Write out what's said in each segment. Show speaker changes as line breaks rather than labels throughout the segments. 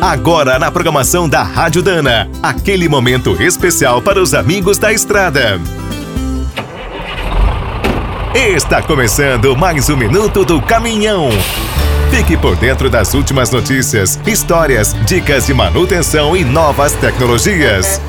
Agora na programação da Rádio Dana, aquele momento especial para os amigos da estrada. Está começando mais um minuto do caminhão. Fique por dentro das últimas notícias, histórias, dicas de manutenção e novas tecnologias.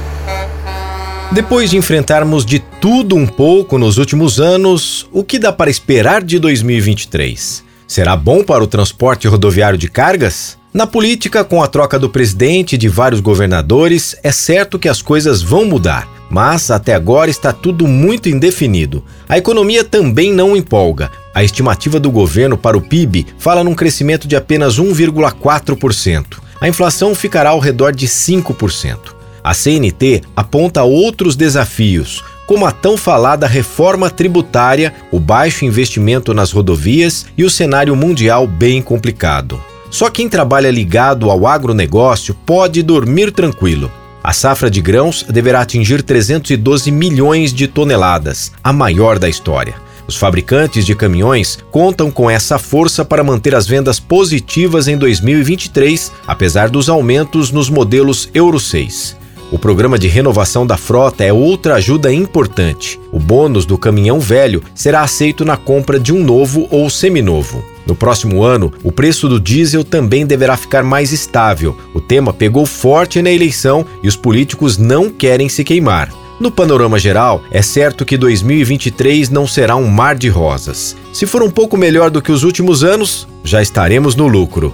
Depois de enfrentarmos de tudo um pouco nos últimos anos, o que dá para esperar de 2023? Será bom para o transporte rodoviário de cargas? Na política, com a troca do presidente e de vários governadores, é certo que as coisas vão mudar. Mas até agora está tudo muito indefinido. A economia também não empolga. A estimativa do governo para o PIB fala num crescimento de apenas 1,4%. A inflação ficará ao redor de 5%. A CNT aponta outros desafios, como a tão falada reforma tributária, o baixo investimento nas rodovias e o cenário mundial bem complicado. Só quem trabalha ligado ao agronegócio pode dormir tranquilo. A safra de grãos deverá atingir 312 milhões de toneladas, a maior da história. Os fabricantes de caminhões contam com essa força para manter as vendas positivas em 2023, apesar dos aumentos nos modelos Euro 6. O programa de renovação da frota é outra ajuda importante. O bônus do caminhão velho será aceito na compra de um novo ou seminovo. No próximo ano, o preço do diesel também deverá ficar mais estável. O tema pegou forte na eleição e os políticos não querem se queimar. No panorama geral, é certo que 2023 não será um mar de rosas. Se for um pouco melhor do que os últimos anos, já estaremos no lucro.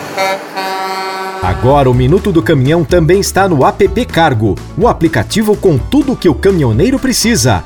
Agora o Minuto do Caminhão também está no app Cargo, o aplicativo com tudo o que o caminhoneiro precisa